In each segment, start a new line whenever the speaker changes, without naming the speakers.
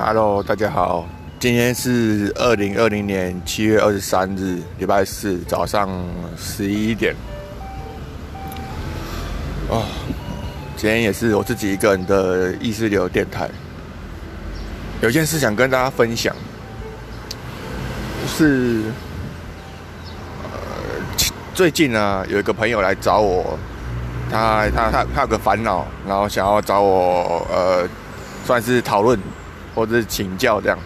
Hello，大家好，今天是二零二零年七月二十三日，礼拜四早上十一点。哦，今天也是我自己一个人的意识流电台。有件事想跟大家分享，是呃，最近呢有一个朋友来找我，他他他他有个烦恼，然后想要找我呃，算是讨论。或者是请教这样，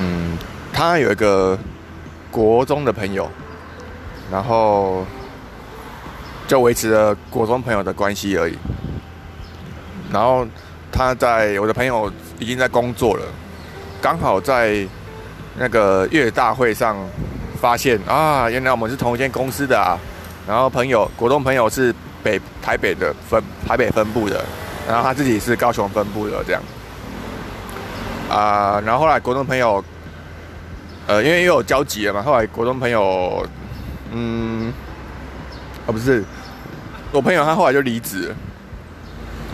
嗯，他有一个国中的朋友，然后就维持了国中朋友的关系而已。然后他在我的朋友已经在工作了，刚好在那个月大会上发现啊，原来我们是同一间公司的啊。然后朋友国中朋友是北台北的分台北分部的。然后他自己是高雄分部的这样，啊，然后后来国中朋友，呃，因为又有交集了嘛，后来国中朋友，嗯，啊不是，我朋友他后来就离职，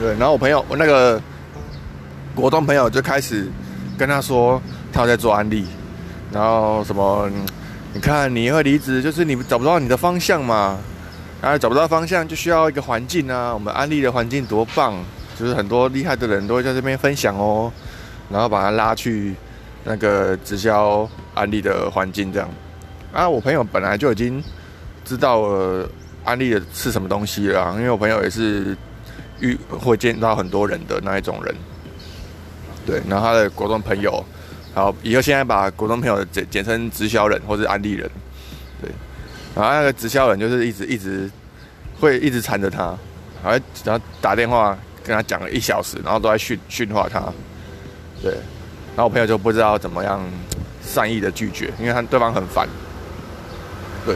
对，然后我朋友我那个国中朋友就开始跟他说，他在做安利，然后什么，你看你会离职，就是你找不到你的方向嘛，然后找不到方向就需要一个环境啊，我们安利的环境多棒。就是很多厉害的人都会在这边分享哦，然后把他拉去那个直销安利的环境这样。啊，我朋友本来就已经知道了安利的是什么东西了，因为我朋友也是遇会见到很多人的那一种人。对，然后他的国中朋友，好，以后现在把国中朋友简简称直销人或者安利人。对，然后那个直销人就是一直一直会一直缠着他，然后然后打电话。跟他讲了一小时，然后都在训训话他，对，然后我朋友就不知道怎么样善意的拒绝，因为他对方很烦，对，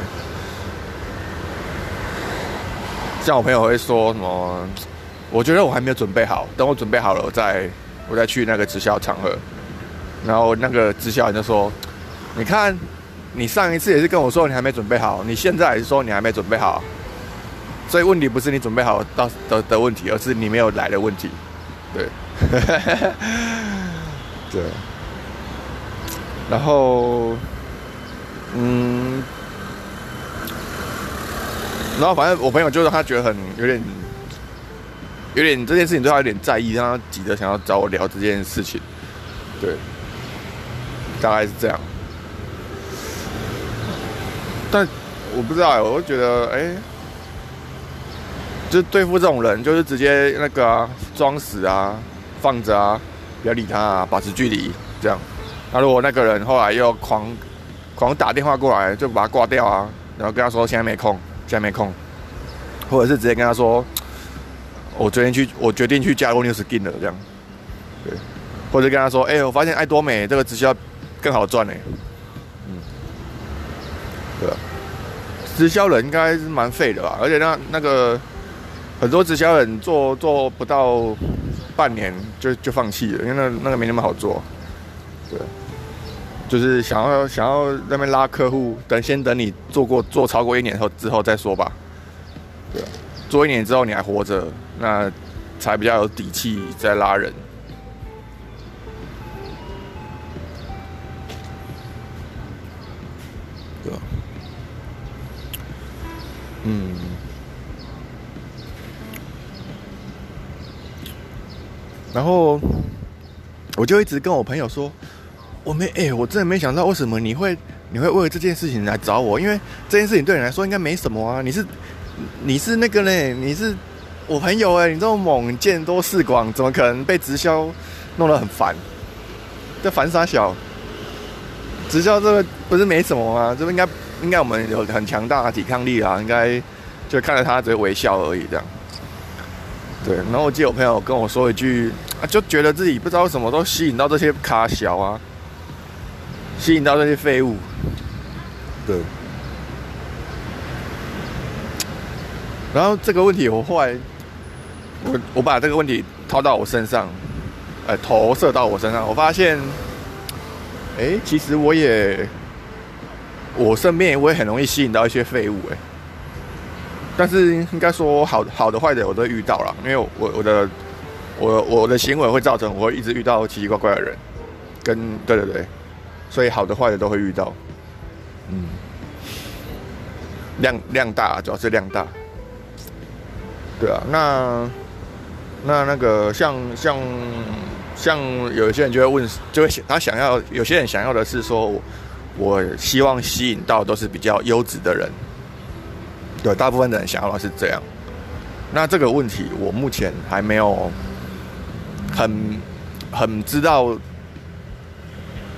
像我朋友会说什么，我觉得我还没有准备好，等我准备好了，我再我再去那个直销场合，然后那个直销人就说，你看，你上一次也是跟我说你还没准备好，你现在也是说你还没准备好。所以问题不是你准备好到的的问题，而是你没有来的问题。对，对。然后，嗯，然后反正我朋友就是他觉得很有点，有点这件事情对他有点在意，让他急着想要找我聊这件事情。对，大概是这样。但我不知道，哎我觉得哎。就是对付这种人，就是直接那个啊装死啊，放着啊，不要理他啊，保持距离这样。那如果那个人后来又狂狂打电话过来，就把他挂掉啊，然后跟他说现在没空，现在没空，或者是直接跟他说，我昨天去，我决定去加入 New Skin 了这样。对，或者跟他说，哎，我发现爱多美这个直销更好赚呢。嗯，对直销人应该是蛮废的吧，而且那那个。很多直销人做做不到半年就就放弃了，因为那那个没那么好做。对，就是想要想要那边拉客户，等先等你做过做超过一年后之后再说吧。对，做一年之后你还活着，那才比较有底气再拉人。然后我就一直跟我朋友说，我没哎，我真的没想到为什么你会你会为了这件事情来找我，因为这件事情对你来说应该没什么啊。你是你是那个嘞，你是我朋友哎，你这么猛，见多识广，怎么可能被直销弄得很烦？这烦啥小？直销这个不是没什么吗？这个应该应该我们有很强大的抵抗力啊，应该就看着他只会微笑而已这样。对，然后我记得我朋友跟我说一句，啊，就觉得自己不知道什么都吸引到这些卡小啊，吸引到这些废物。对。然后这个问题，我后来，我我把这个问题套到我身上，哎，投射到我身上，我发现，哎，其实我也，我身边我也很容易吸引到一些废物，哎。但是应该说好好的坏的我都遇到了，因为我我的我我的行为会造成我会一直遇到奇奇怪怪的人，跟对对对，所以好的坏的都会遇到，嗯，量量大，主要是量大，对啊，那那那个像像像有些人就会问，就会想他想要，有些人想要的是说，我我希望吸引到都是比较优质的人，对，大部分的人想要的是这样。那这个问题我目前还没有很很知道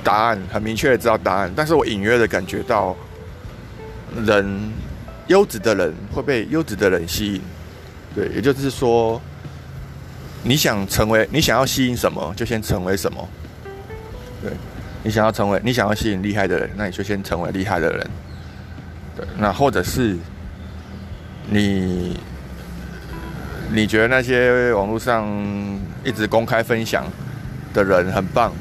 答案，很明确的知道答案，但是我隐约的感觉到，人优质的人会被优质的人吸引，对，也就是说，你想成为，你想要吸引什么，就先成为什么，对，你想要成为，你想要吸引厉害的人，那你就先成为厉害的人，对，那或者是你。你觉得那些网络上一直公开分享的人很棒，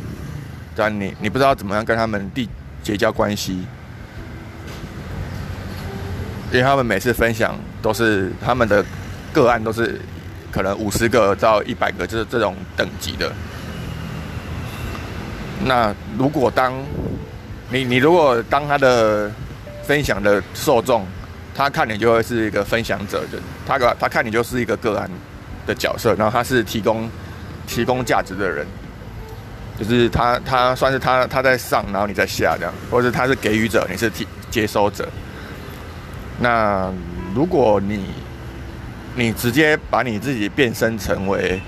但你你不知道怎么样跟他们缔结交关系，因为他们每次分享都是他们的个案，都是可能五十个到一百个，就是这种等级的。那如果当你你如果当他的分享的受众。他看你就会是一个分享者，就他个他看你就是一个个案的角色，然后他是提供提供价值的人，就是他他算是他他在上，然后你在下这样，或者他是给予者，你是提接收者。那如果你你直接把你自己变身成为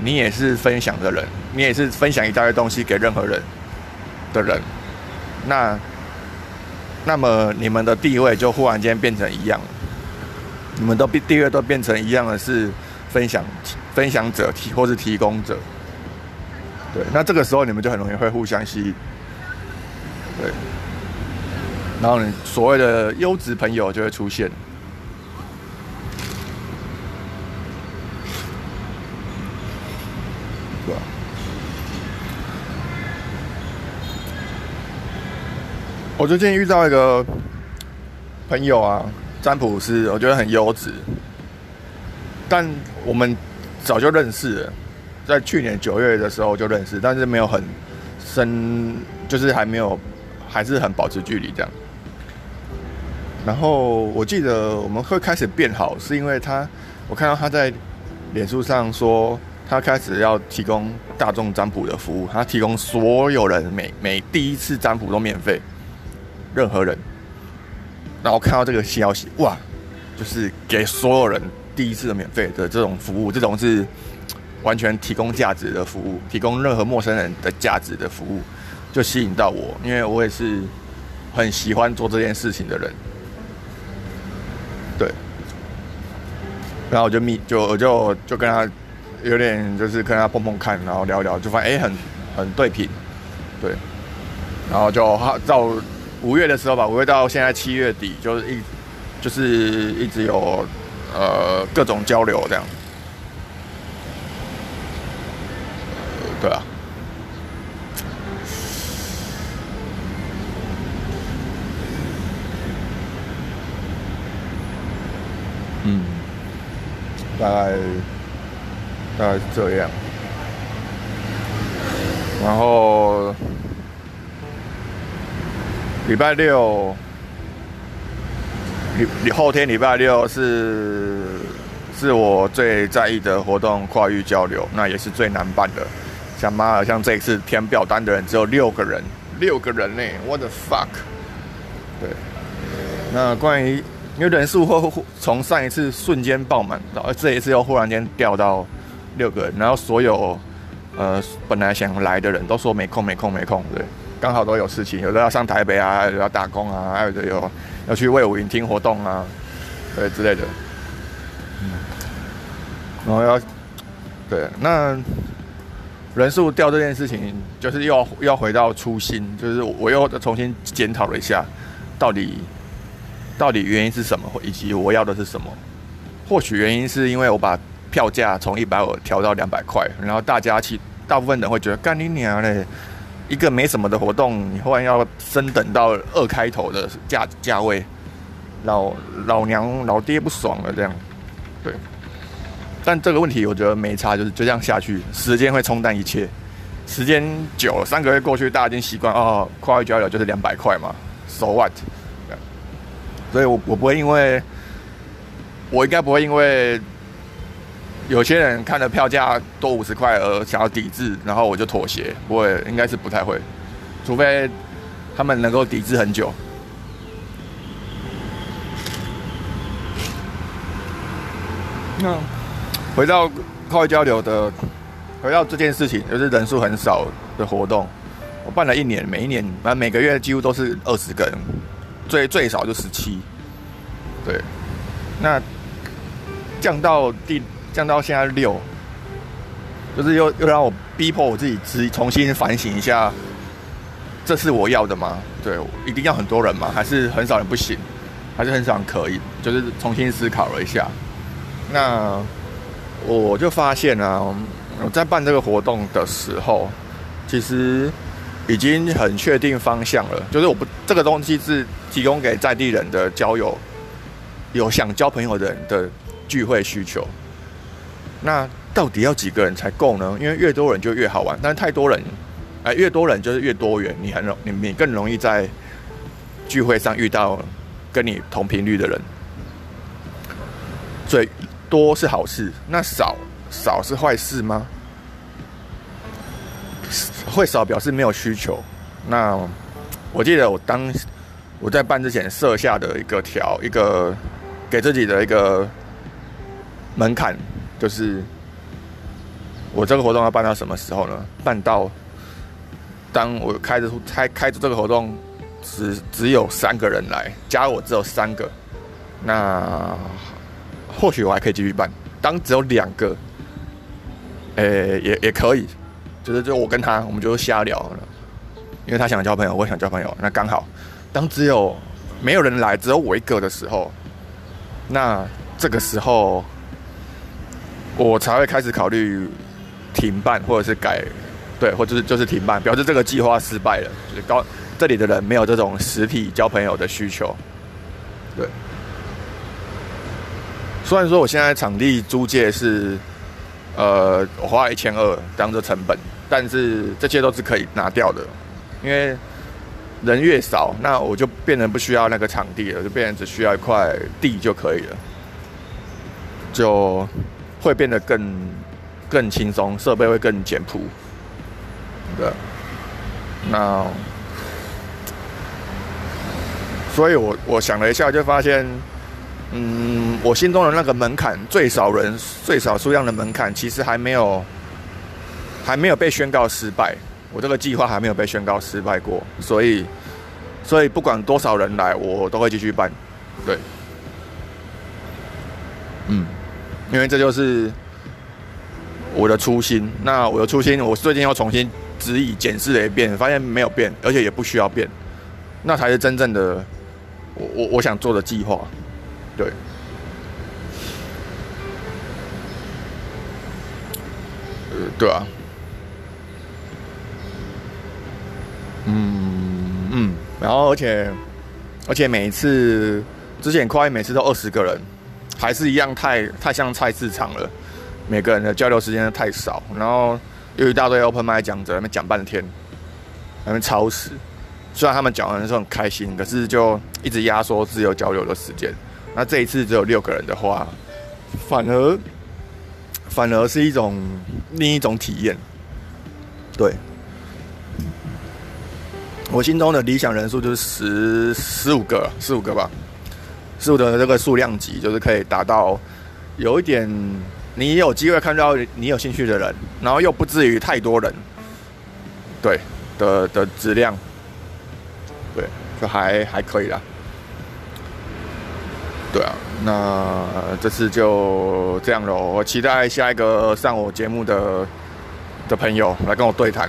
你也是分享的人，你也是分享一大堆东西给任何人的人，那。那么你们的地位就忽然间变成一样，你们都地位都变成一样的是分享分享者提或是提供者，对，那这个时候你们就很容易会互相吸引，对，然后你所谓的优质朋友就会出现。我最近遇到一个朋友啊，占卜师，我觉得很优质。但我们早就认识了，在去年九月的时候就认识，但是没有很深，就是还没有，还是很保持距离这样。然后我记得我们会开始变好，是因为他，我看到他在脸书上说，他开始要提供大众占卜的服务，他提供所有人每每第一次占卜都免费。任何人，然后看到这个消息，哇，就是给所有人第一次的免费的这种服务，这种是完全提供价值的服务，提供任何陌生人的价值的服务，就吸引到我，因为我也是很喜欢做这件事情的人，对，然后我就密，就我就就跟他有点就是跟他碰碰看，然后聊聊，就发现哎，很很对频，对，然后就照。五月的时候吧，五月到现在七月底，就是一就是一直有呃各种交流这样，对啊，嗯，大概大概是这样，然后。礼拜六，礼礼后天礼拜六是是我最在意的活动，跨域交流，那也是最难办的。像妈的，像这一次填表单的人只有六个人，六个人呢，what the fuck？对，那关于因为人数会从上一次瞬间爆满，到这一次又忽然间掉到六个人，然后所有呃本来想来的人都说没空没空没空，对。刚好都有事情，有的要上台北啊，有的要打工啊，还有的有要去魏武营听活动啊，对之类的。嗯，然后要对那人数掉这件事情，就是又要要回到初心，就是我又重新检讨了一下，到底到底原因是什么，以及我要的是什么？或许原因是因为我把票价从一百五调到两百块，然后大家其大部分人会觉得干你娘嘞！一个没什么的活动，你忽然要升等到二开头的价价位，老老娘老爹不爽了，这样，对。但这个问题我觉得没差，就是就这样下去，时间会冲淡一切。时间久了，三个月过去，大家已经习惯哦，跨域交流就是两百块嘛，so what？所以我我不会因为，我应该不会因为有些人看了票价多五十块而想要抵制，然后我就妥协，不会，应该是不太会，除非他们能够抵制很久。那回到跨域交流的，回到这件事情，就是人数很少的活动。我办了一年，每一年反正每个月几乎都是二十个人，最最少就十七。对，那降到第降到现在六，就是又又让我逼迫我自己，自重新反省一下，这是我要的吗？对，一定要很多人吗？还是很少人不行？还是很少人可以？就是重新思考了一下。那我就发现啊，我在办这个活动的时候，其实已经很确定方向了。就是我不这个东西是提供给在地人的交友，有想交朋友的人的聚会需求。那到底要几个人才够呢？因为越多人就越好玩，但是太多人，哎，越多人就是越多元，你很容你你更容易在聚会上遇到跟你同频率的人，所以。多是好事，那少少是坏事吗？会少表示没有需求。那我记得我当我在办之前设下的一个条，一个给自己的一个门槛，就是我这个活动要办到什么时候呢？办到当我开着开开着这个活动，只只有三个人来，加我只有三个，那。或许我还可以继续办，当只有两个，诶，也也可以，就是就我跟他，我们就瞎聊了，因为他想交朋友，我想交朋友，那刚好，当只有没有人来，只有我一个的时候，那这个时候，我才会开始考虑停办或者是改，对，或者是就是停办，表示这个计划失败了，就是高这里的人没有这种实体交朋友的需求，对。虽然说我现在场地租借是，呃，我花一千二当做成本，但是这些都是可以拿掉的，因为人越少，那我就变成不需要那个场地了，就变成只需要一块地就可以了，就会变得更更轻松，设备会更简朴，对，那，所以我我想了一下，就发现。嗯，我心中的那个门槛，最少人、最少数量的门槛，其实还没有，还没有被宣告失败。我这个计划还没有被宣告失败过，所以，所以不管多少人来，我都会继续办。对，嗯，因为这就是我的初心。那我的初心，我最近又重新质疑、检视了一遍，发现没有变，而且也不需要变，那才是真正的我我我想做的计划。对，呃，对啊，嗯嗯，然后而且而且每一次之前跨越每次都二十个人，还是一样太太像菜市场了，每个人的交流时间太少，然后有一大堆 open m i 讲者，那边讲半天，那边超时。虽然他们讲完的时候很开心，可是就一直压缩自由交流的时间。那这一次只有六个人的话，反而反而是一种另一种体验。对，我心中的理想人数就是十十五个，十五个吧，十五的这个数量级，就是可以达到有一点你有机会看到你有兴趣的人，然后又不至于太多人，对的的质量，对，就还还可以啦。对啊，那这次就这样喽。我期待下一个上我节目的的朋友来跟我对谈。